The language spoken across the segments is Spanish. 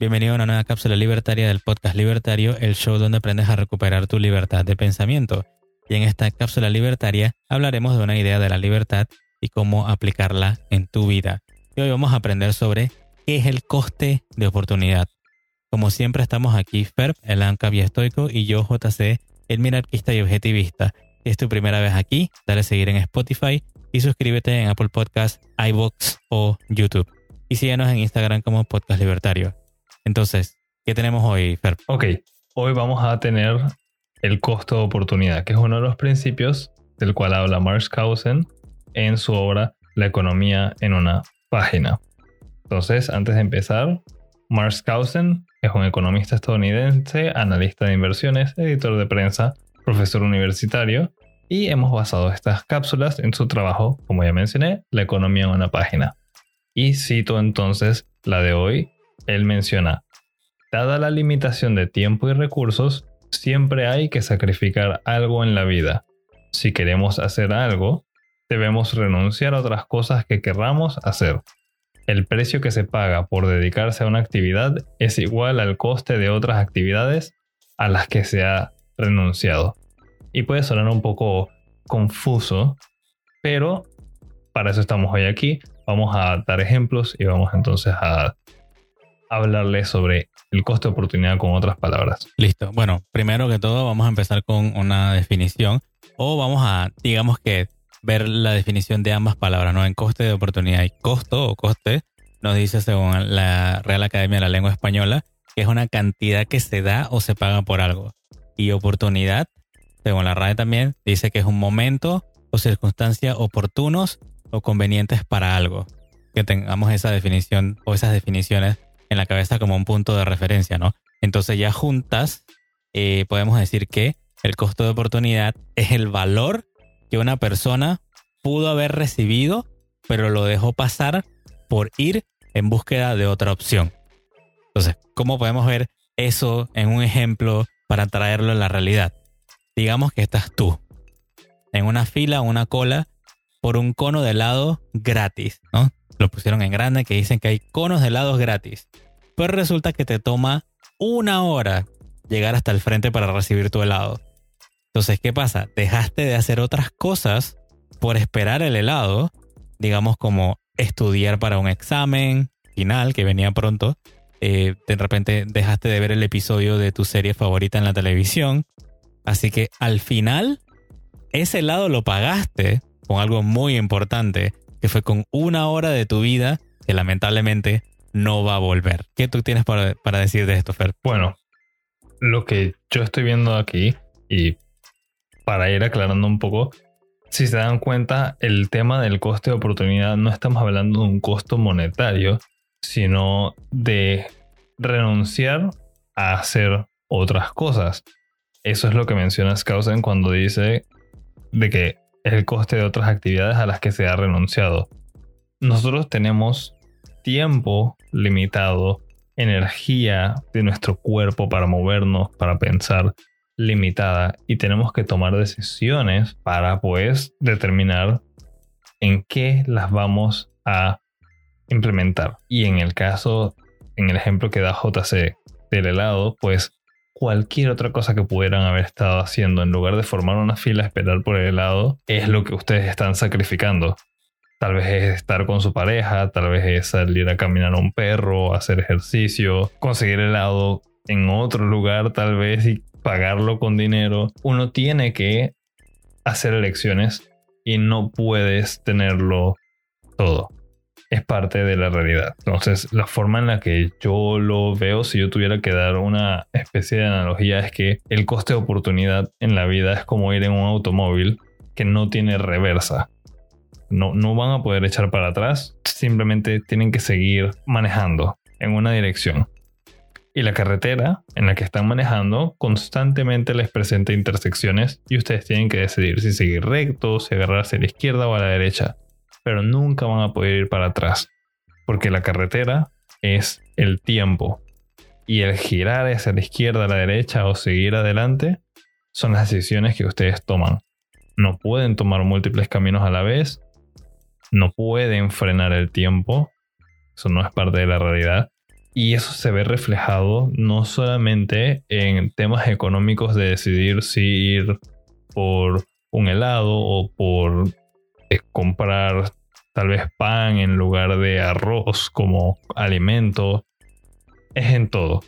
Bienvenido a una nueva cápsula libertaria del podcast Libertario, el show donde aprendes a recuperar tu libertad de pensamiento. Y en esta cápsula libertaria hablaremos de una idea de la libertad y cómo aplicarla en tu vida. Y hoy vamos a aprender sobre qué es el coste de oportunidad. Como siempre estamos aquí Ferb, el Anca Estoico y yo JC, el minarquista y objetivista. Si es tu primera vez aquí, dale a seguir en Spotify y suscríbete en Apple Podcasts, iBox o YouTube. Y síguenos en Instagram como Podcast Libertario. Entonces, ¿qué tenemos hoy, Ferb? Ok, hoy vamos a tener el costo de oportunidad, que es uno de los principios del cual habla Marx Kausen en su obra La economía en una página. Entonces, antes de empezar, Marx Kausen es un economista estadounidense, analista de inversiones, editor de prensa, profesor universitario, y hemos basado estas cápsulas en su trabajo, como ya mencioné, La economía en una página. Y cito entonces la de hoy. Él menciona, dada la limitación de tiempo y recursos, siempre hay que sacrificar algo en la vida. Si queremos hacer algo, debemos renunciar a otras cosas que querramos hacer. El precio que se paga por dedicarse a una actividad es igual al coste de otras actividades a las que se ha renunciado. Y puede sonar un poco confuso, pero para eso estamos hoy aquí. Vamos a dar ejemplos y vamos entonces a hablarles sobre el coste de oportunidad con otras palabras. Listo. Bueno, primero que todo vamos a empezar con una definición o vamos a, digamos que, ver la definición de ambas palabras, ¿no? En coste de oportunidad y costo o coste nos dice según la Real Academia de la Lengua Española que es una cantidad que se da o se paga por algo. Y oportunidad, según la RAE también, dice que es un momento o circunstancia oportunos o convenientes para algo. Que tengamos esa definición o esas definiciones en la cabeza como un punto de referencia, ¿no? Entonces ya juntas eh, podemos decir que el costo de oportunidad es el valor que una persona pudo haber recibido, pero lo dejó pasar por ir en búsqueda de otra opción. Entonces, ¿cómo podemos ver eso en un ejemplo para traerlo a la realidad? Digamos que estás tú en una fila una cola por un cono de helado gratis, ¿no? Lo pusieron en grande que dicen que hay conos de helados gratis. Pero resulta que te toma una hora llegar hasta el frente para recibir tu helado. Entonces, ¿qué pasa? Dejaste de hacer otras cosas por esperar el helado, digamos como estudiar para un examen final que venía pronto. Eh, de repente dejaste de ver el episodio de tu serie favorita en la televisión. Así que al final, ese helado lo pagaste con algo muy importante, que fue con una hora de tu vida que lamentablemente no va a volver. ¿Qué tú tienes para, para decir de esto, Fer? Bueno, lo que yo estoy viendo aquí, y para ir aclarando un poco, si se dan cuenta, el tema del coste de oportunidad no estamos hablando de un costo monetario, sino de renunciar a hacer otras cosas. Eso es lo que menciona Skousen cuando dice de que el coste de otras actividades a las que se ha renunciado. Nosotros tenemos tiempo limitado, energía de nuestro cuerpo para movernos, para pensar, limitada y tenemos que tomar decisiones para pues determinar en qué las vamos a implementar. Y en el caso, en el ejemplo que da JC del helado, pues cualquier otra cosa que pudieran haber estado haciendo en lugar de formar una fila esperar por el helado es lo que ustedes están sacrificando. Tal vez es estar con su pareja, tal vez es salir a caminar a un perro, hacer ejercicio, conseguir helado en otro lugar tal vez y pagarlo con dinero. Uno tiene que hacer elecciones y no puedes tenerlo todo. Es parte de la realidad. Entonces, la forma en la que yo lo veo, si yo tuviera que dar una especie de analogía, es que el coste de oportunidad en la vida es como ir en un automóvil que no tiene reversa. No, no van a poder echar para atrás, simplemente tienen que seguir manejando en una dirección y la carretera en la que están manejando constantemente les presenta intersecciones y ustedes tienen que decidir si seguir recto, si agarrarse a la izquierda o a la derecha. Pero nunca van a poder ir para atrás, porque la carretera es el tiempo y el girar hacia la izquierda, a la derecha o seguir adelante son las decisiones que ustedes toman. No pueden tomar múltiples caminos a la vez, no pueden frenar el tiempo eso no es parte de la realidad. Y eso se ve reflejado no solamente en temas económicos de decidir si ir por un helado o por eh, comprar tal vez pan en lugar de arroz como alimento. Es en todo.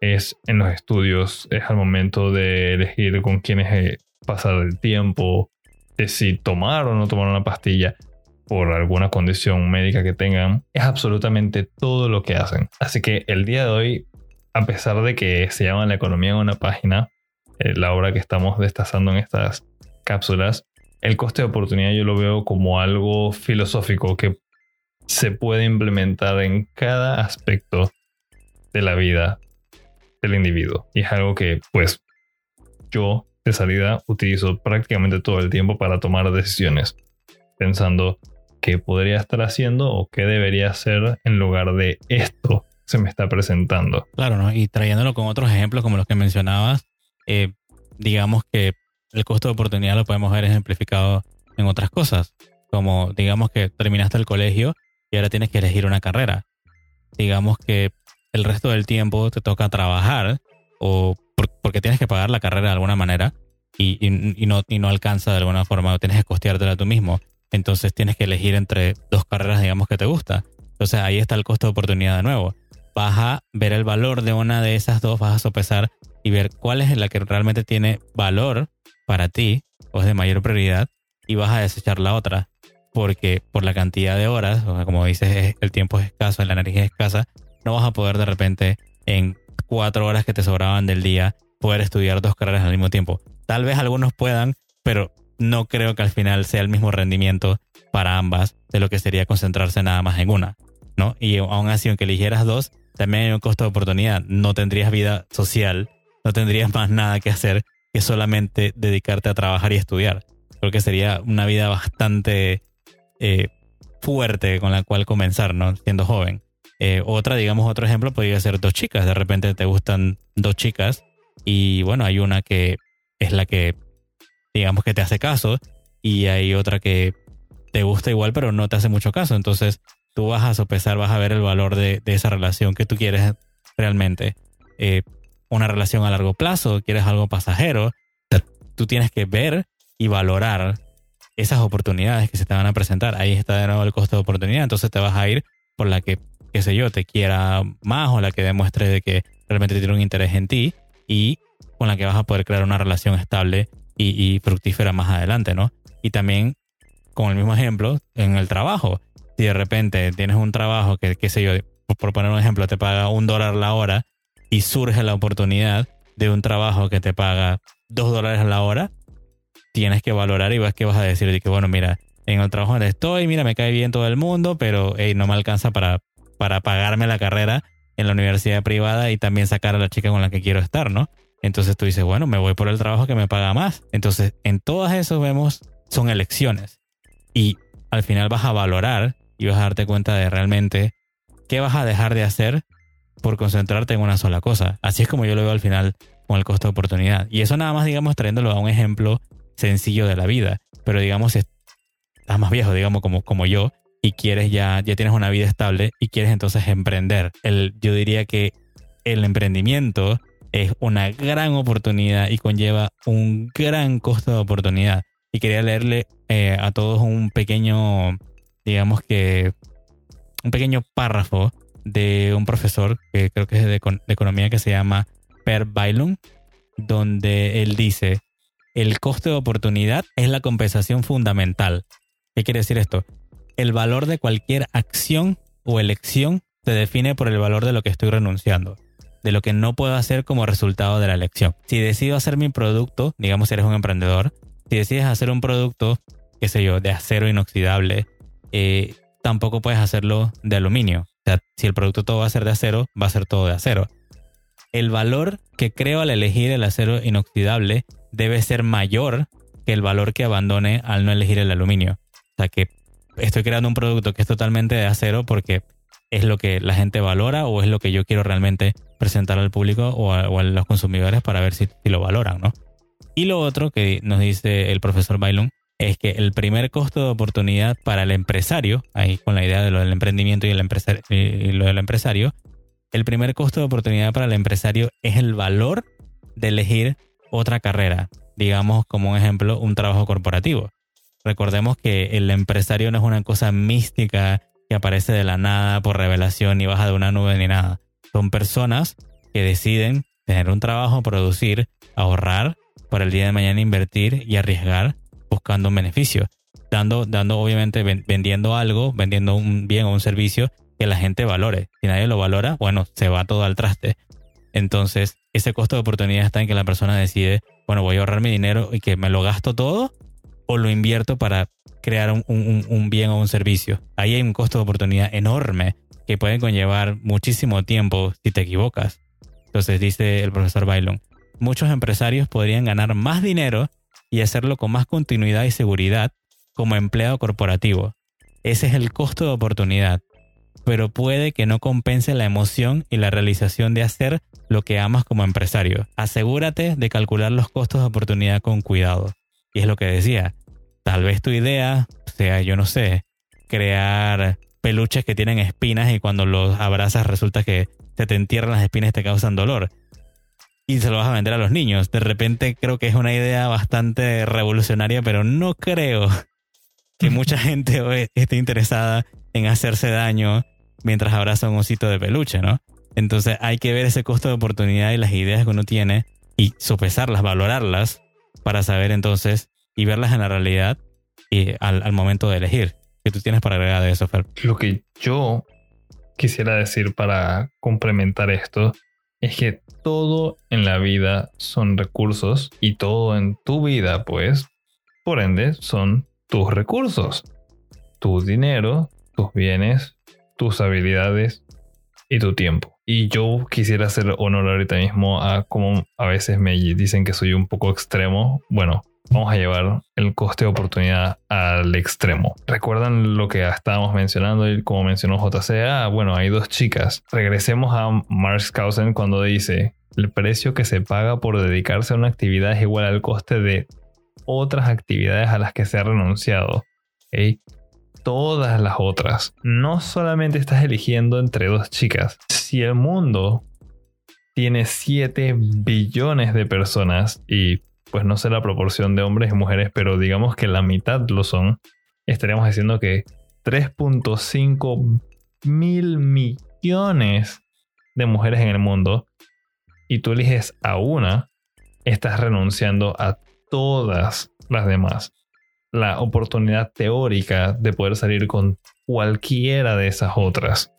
Es en los estudios, es al momento de elegir con quiénes eh, pasar el tiempo, de si tomar o no tomar una pastilla por alguna condición médica que tengan, es absolutamente todo lo que hacen. Así que el día de hoy, a pesar de que se llama la economía en una página, eh, la obra que estamos destazando en estas cápsulas, el coste de oportunidad yo lo veo como algo filosófico que se puede implementar en cada aspecto de la vida del individuo. Y es algo que, pues, yo de salida utilizo prácticamente todo el tiempo para tomar decisiones, pensando qué podría estar haciendo o qué debería hacer en lugar de esto se me está presentando. Claro, ¿no? Y trayéndolo con otros ejemplos como los que mencionabas, eh, digamos que el costo de oportunidad lo podemos ver ejemplificado en otras cosas, como digamos que terminaste el colegio y ahora tienes que elegir una carrera. Digamos que el resto del tiempo te toca trabajar o porque tienes que pagar la carrera de alguna manera y, no, y no alcanza de alguna forma o tienes que costeártela tú mismo. Entonces tienes que elegir entre dos carreras, digamos, que te gusta. Entonces ahí está el costo de oportunidad de nuevo. Vas a ver el valor de una de esas dos, vas a sopesar y ver cuál es la que realmente tiene valor para ti o es de mayor prioridad y vas a desechar la otra porque por la cantidad de horas, como dices, el tiempo es escaso, la energía es escasa, no vas a poder de repente en cuatro horas que te sobraban del día poder estudiar dos carreras al mismo tiempo. Tal vez algunos puedan, pero no creo que al final sea el mismo rendimiento para ambas de lo que sería concentrarse nada más en una, ¿no? Y aún así, aunque eligieras dos, también hay un costo de oportunidad. No tendrías vida social, no tendrías más nada que hacer que solamente dedicarte a trabajar y estudiar. Creo que sería una vida bastante eh, fuerte con la cual comenzar, ¿no? Siendo joven. Eh, otra, digamos, otro ejemplo podría ser dos chicas. De repente te gustan dos chicas y bueno, hay una que es la que, digamos, que te hace caso y hay otra que te gusta igual pero no te hace mucho caso. Entonces tú vas a sopesar, vas a ver el valor de, esa relación que tú quieres realmente. Eh, una relación a largo plazo, quieres algo pasajero, tú tienes que ver y valorar esas oportunidades que se te van a presentar. Ahí está de nuevo el costo de oportunidad. Entonces te vas a ir por la que, qué sé yo, te quiera más o la que demuestre de que realmente tiene un interés en ti y con la que vas a poder crear una relación estable y, fructífera más adelante, ¿no? Y también, con el mismo ejemplo, en el trabajo. Si de repente tienes un trabajo que, qué sé yo, por poner un ejemplo, te paga un dólar la hora y surge la oportunidad de un trabajo que te paga dos dólares a la hora, tienes que valorar y vas que vas a decir que, bueno, mira, en el trabajo donde estoy, mira, me cae bien todo el mundo, pero no me alcanza para, para pagarme la carrera en la universidad privada y también sacar a la chica con la que quiero estar, ¿no? Entonces tú dices, bueno, me voy por el trabajo que me paga más. Entonces, en todas eso vemos, son elecciones. Y al final vas a valorar y vas a darte cuenta de realmente qué vas a dejar de hacer por concentrarte en una sola cosa. Así es como yo lo veo al final con el costo de oportunidad. Y eso nada más, digamos, trayéndolo a un ejemplo sencillo de la vida. Pero digamos, estás más viejo, digamos, como, como yo, y quieres ya, ya tienes una vida estable y quieres entonces emprender. El, yo diría que el emprendimiento es una gran oportunidad y conlleva un gran costo de oportunidad. Y quería leerle eh, a todos un pequeño, digamos que, un pequeño párrafo de un profesor que creo que es de, economía que se llama Per Bailun, donde él dice, el coste de oportunidad es la compensación fundamental. ¿Qué quiere decir esto? El valor de cualquier acción o elección se define por el valor de lo que estoy renunciando, de lo que no puedo hacer como resultado de la elección. Si decido hacer mi producto, digamos si eres un emprendedor, si decides hacer un producto, qué sé yo, de acero inoxidable, eh, tampoco puedes hacerlo de aluminio. O sea, si el producto todo va a ser de acero, va a ser todo de acero. El valor que creo al elegir el acero inoxidable debe ser mayor que el valor que abandone al no elegir el aluminio. O sea que estoy creando un producto que es totalmente de acero porque es lo que la gente valora o es lo que yo quiero realmente presentar al público o a, los consumidores para ver si, lo valoran, ¿no? Y lo otro que nos dice el profesor Bailon es que el primer costo de oportunidad para el empresario, ahí con la idea de lo del emprendimiento y, el y lo del empresario, el primer costo de oportunidad para el empresario es el valor de elegir otra carrera, digamos como un ejemplo, un trabajo corporativo. Recordemos que el empresario no es una cosa mística que aparece de la nada por revelación ni baja de una nube ni nada. Son personas que deciden tener un trabajo, producir, ahorrar para el día de mañana invertir y arriesgar buscando un beneficio. Dando, dando obviamente vendiendo algo, vendiendo un bien o un servicio que la gente valore. Si nadie lo valora, bueno, se va todo al traste. Entonces, ese costo de oportunidad está en que la persona decide, bueno, voy a ahorrar mi dinero y que me lo gasto todo o lo invierto para crear un, un bien o un servicio. Ahí hay un costo de oportunidad enorme que puede conllevar muchísimo tiempo si te equivocas. Entonces dice el profesor Bailon, muchos empresarios podrían ganar más dinero y hacerlo con más continuidad y seguridad como empleado corporativo. Ese es el costo de oportunidad, pero puede que no compense la emoción y la realización de hacer lo que amas como empresario. Asegúrate de calcular los costos de oportunidad con cuidado. Y es lo que decía, tal vez tu idea sea, yo no sé, crear peluches que tienen espinas y cuando los abrazas resulta que se te entierran las espinas y te causan dolor y se lo vas a vender a los niños. De repente creo que es una idea bastante revolucionaria, pero no creo que mucha gente esté interesada en hacerse daño mientras abraza un osito de peluche, ¿no? Entonces hay que ver ese costo de oportunidad y las ideas que uno tiene y sopesarlas, valorarlas para saber entonces y verlas en la realidad y al, al momento de elegir. ¿Qué tú tienes para agregar de eso, Fer? Lo que yo quisiera decir para complementar esto es que todo en la vida son recursos y todo en tu vida, pues, por ende, son tus recursos. Tu dinero, tus bienes, tus habilidades y tu tiempo. Y yo quisiera hacer honor ahorita mismo a como a veces me dicen que soy un poco extremo. Bueno, vamos a llevar el coste de oportunidad al extremo. ¿Recuerdan lo que estábamos mencionando y como mencionó JC? Ah, bueno, hay dos chicas. Regresemos a Mark Skousen cuando dice, el precio que se paga por dedicarse a una actividad es igual al coste de otras actividades a las que se ha renunciado. Todas las otras. No solamente estás eligiendo entre dos chicas. Si el mundo tiene 7 billones de personas y pues no sé la proporción de hombres y mujeres, pero digamos que la mitad lo son, estaríamos diciendo que 3.5 mil millones de mujeres en el mundo y tú eliges a una, estás renunciando a todas las demás. La oportunidad teórica de poder salir con cualquiera de esas otras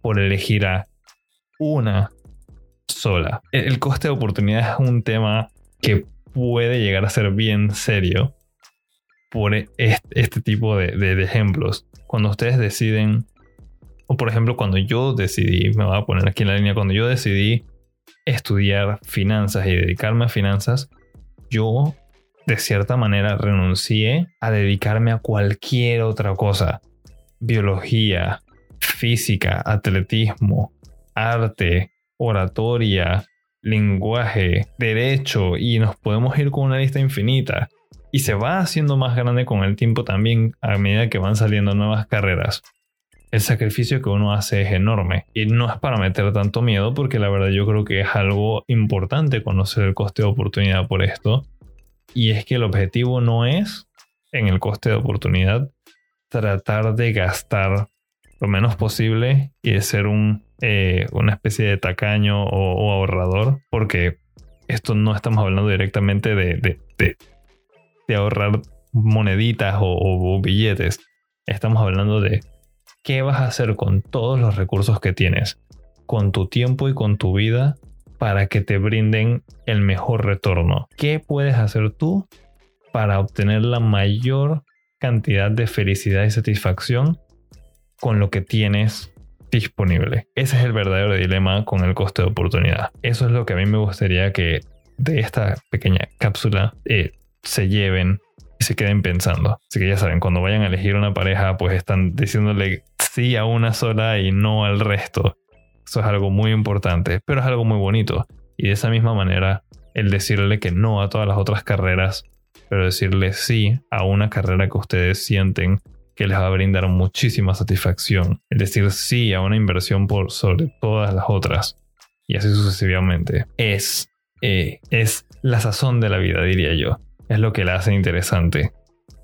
por elegir a una sola. El coste de oportunidad es un tema que puede llegar a ser bien serio por este, tipo de, de, ejemplos. Cuando ustedes deciden, o por ejemplo cuando yo decidí, me voy a poner aquí en la línea, cuando yo decidí estudiar finanzas y dedicarme a finanzas, yo de cierta manera renuncié a dedicarme a cualquier otra cosa. Biología, física, atletismo, arte, oratoria, lenguaje, derecho y nos podemos ir con una lista infinita. Y se va haciendo más grande con el tiempo también a medida que van saliendo nuevas carreras. El sacrificio que uno hace es enorme y no es para meter tanto miedo porque la verdad yo creo que es algo importante conocer el coste de oportunidad por esto. Y es que el objetivo no es en el coste de oportunidad tratar de gastar lo menos posible y de ser un eh, una especie de tacaño o, ahorrador, porque esto no estamos hablando directamente de, de, ahorrar moneditas o, billetes. Estamos hablando de qué vas a hacer con todos los recursos que tienes, con tu tiempo y con tu vida para que te brinden el mejor retorno. ¿Qué puedes hacer tú para obtener la mayor cantidad de felicidad y satisfacción con lo que tienes disponible. Ese es el verdadero dilema con el coste de oportunidad. Eso es lo que a mí me gustaría que de esta pequeña cápsula eh, se lleven y se queden pensando. Así que ya saben, cuando vayan a elegir una pareja, pues están diciéndole sí a una sola y no al resto. Eso es algo muy importante, pero es algo muy bonito. Y de esa misma manera, el decirle que no a todas las otras carreras pero decirle sí a una carrera que ustedes sienten que les va a brindar muchísima satisfacción. Es decir, sí a una inversión por sobre todas las otras. Y así sucesivamente. Es, eh, es la sazón de la vida, diría yo. Es lo que la hace interesante.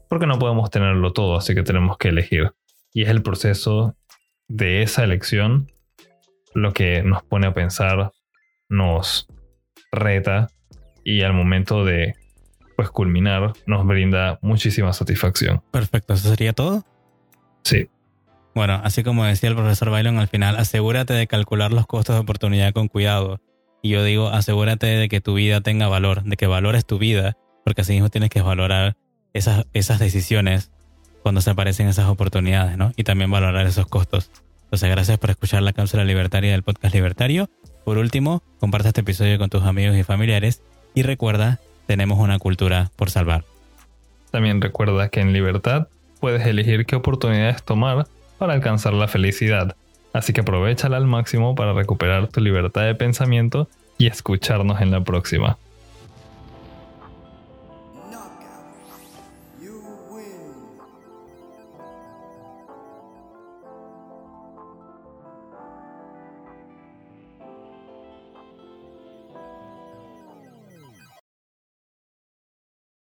Porque no podemos tenerlo todo, así que tenemos que elegir. Y es el proceso de esa elección lo que nos pone a pensar, nos reta y al momento de pues culminar nos brinda muchísima satisfacción. Perfecto, ¿eso sería todo? Sí. Bueno, así como decía el profesor Bailon al final, asegúrate de calcular los costos de oportunidad con cuidado. Y yo digo, asegúrate de que tu vida tenga valor, de que valores tu vida, porque así mismo tienes que valorar esas, esas decisiones cuando se aparecen esas oportunidades, ¿no? Y también valorar esos costos. Entonces, gracias por escuchar la cápsula libertaria del podcast libertario. Por último, comparte este episodio con tus amigos y familiares y recuerda, tenemos una cultura por salvar. También recuerda que en libertad puedes elegir qué oportunidades tomar para alcanzar la felicidad. Así que aprovechala al máximo para recuperar tu libertad de pensamiento y escucharnos en la próxima.